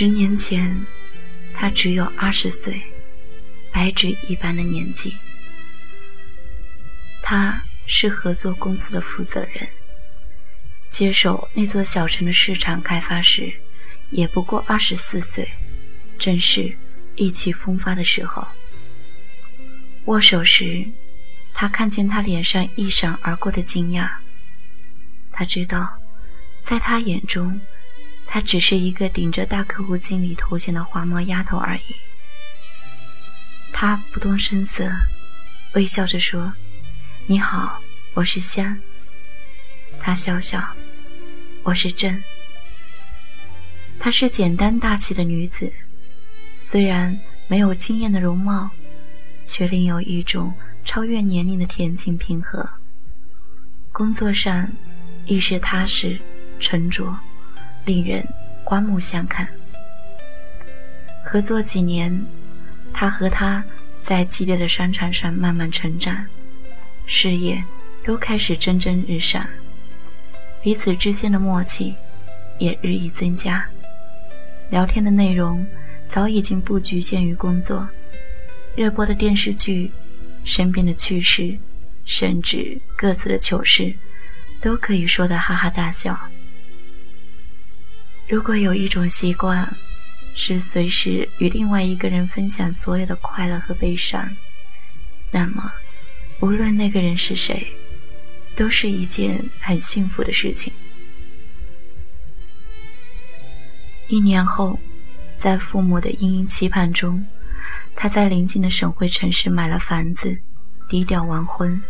十年前，他只有二十岁，白纸一般的年纪。他是合作公司的负责人，接手那座小城的市场开发时，也不过二十四岁，正是意气风发的时候。握手时，他看见他脸上一闪而过的惊讶。他知道，在他眼中。她只是一个顶着大客户经理头衔的花猫丫头而已。他不动声色，微笑着说：“你好，我是香。”他笑笑：“我是朕。”她是简单大气的女子，虽然没有惊艳的容貌，却另有一种超越年龄的恬静平和。工作上，亦是踏实沉着。令人刮目相看。合作几年，他和他在激烈的商场上慢慢成长，事业都开始蒸蒸日上，彼此之间的默契也日益增加。聊天的内容早已经不局限于工作，热播的电视剧、身边的趣事，甚至各自的糗事，都可以说得哈哈大笑。如果有一种习惯，是随时与另外一个人分享所有的快乐和悲伤，那么，无论那个人是谁，都是一件很幸福的事情。一年后，在父母的殷殷期盼中，他在临近的省会城市买了房子，低调完婚。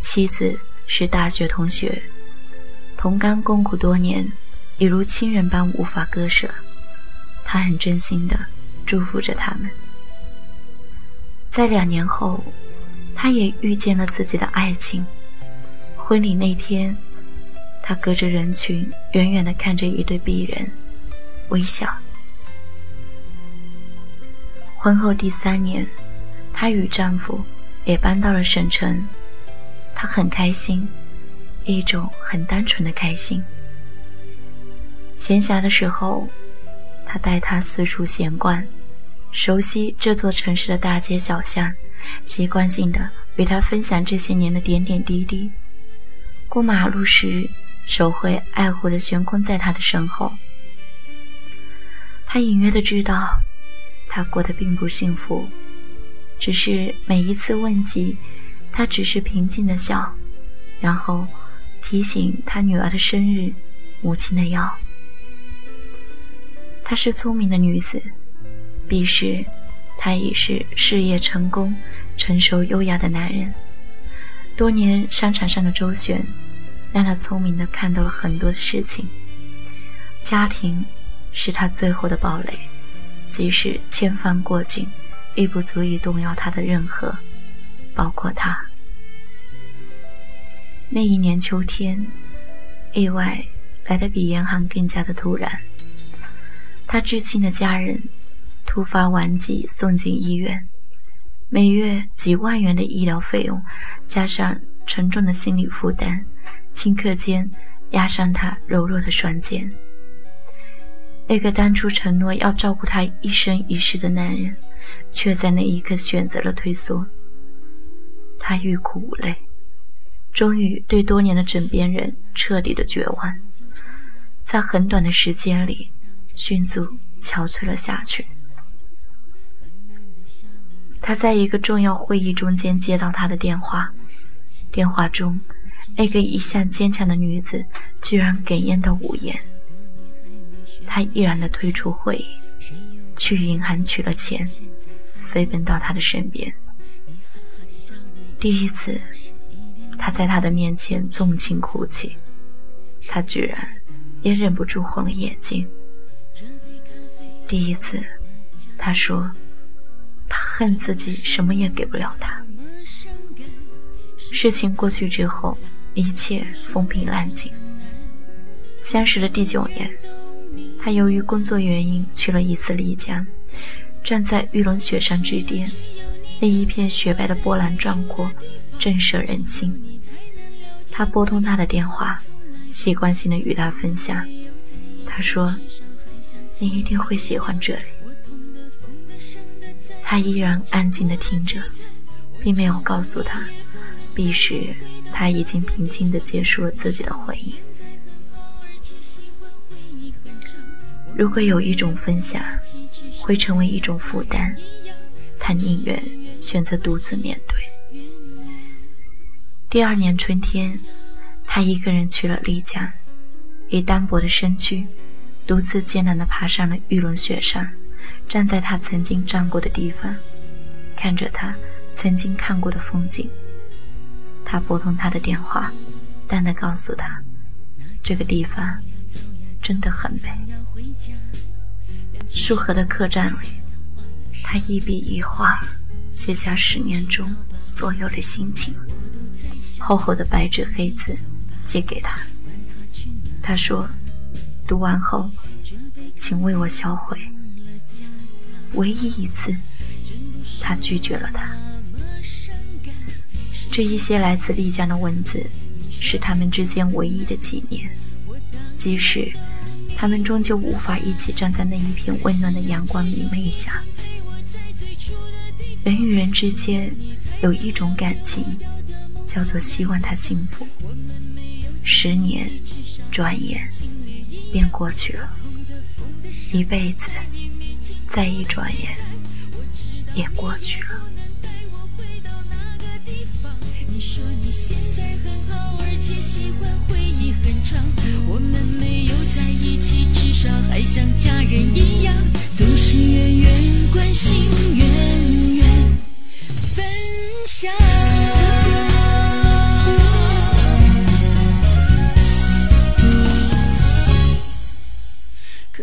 妻子是大学同学，同甘共苦多年。已如亲人般无法割舍，他很真心的祝福着他们。在两年后，他也遇见了自己的爱情。婚礼那天，他隔着人群，远远的看着一对璧人，微笑。婚后第三年，她与丈夫也搬到了省城，她很开心，一种很单纯的开心。闲暇的时候，他带她四处闲逛，熟悉这座城市的大街小巷，习惯性的与她分享这些年的点点滴滴。过马路时，手会爱护的悬空在他的身后。他隐约的知道，他过得并不幸福，只是每一次问及，他只是平静的笑，然后提醒他女儿的生日，母亲的药。她是聪明的女子，彼时，他已是事业成功、成熟优雅的男人。多年商场上的周旋，让他聪明的看到了很多的事情。家庭是他最后的堡垒，即使千帆过尽，亦不足以动摇他的任何，包括他。那一年秋天，意外来的比严寒更加的突然。他至亲的家人突发顽疾送进医院，每月几万元的医疗费用，加上沉重的心理负担，顷刻间压上他柔弱的双肩。那个当初承诺要照顾他一生一世的男人，却在那一刻选择了退缩。他欲哭无泪，终于对多年的枕边人彻底的绝望，在很短的时间里。迅速憔悴了下去。他在一个重要会议中间接到他的电话，电话中，那个一向坚强的女子居然哽咽到无言。他毅然的退出会议，去银行取了钱，飞奔到他的身边。第一次，他在他的面前纵情哭泣，他居然也忍不住红了眼睛。第一次，他说：“他恨自己什么也给不了他。”事情过去之后，一切风平浪静。相识的第九年，他由于工作原因去了一次丽江，站在玉龙雪山之巅，那一片雪白的波澜壮阔，震慑人心。他拨通他的电话，习惯性的与他分享。他说。你一定会喜欢这里。他依然安静地听着，并没有告诉他，彼时他已经平静地结束了自己的回忆。如果有一种分享会成为一种负担，他宁愿选择独自面对。第二年春天，他一个人去了丽江，以单薄的身躯，独自艰难地爬上了玉龙雪山。站在他曾经站过的地方，看着他曾经看过的风景。他拨通他的电话，淡淡告诉他：“这个地方真的很美。”束河的客栈里，他一笔一画写下十年中所有的心情，厚厚的白纸黑字寄给他。他说：“读完后，请为我销毁。”唯一一次，他拒绝了他。这一些来自丽江的文字，是他们之间唯一的纪念。即使他们终究无法一起站在那一片温暖的阳光明媚下，人与人之间有一种感情，叫做希望他幸福。十年，转眼便过去了，一辈子。再一转眼，也过去了。你说你现在很好，而且喜欢回忆很长。我们没有在一起，至少还像家人一样，总是远远关心，远远分享。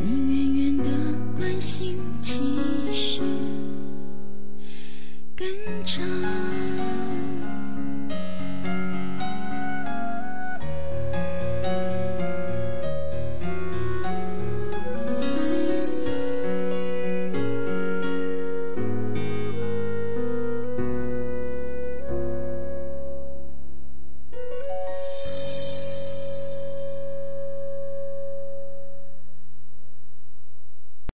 你远远的关心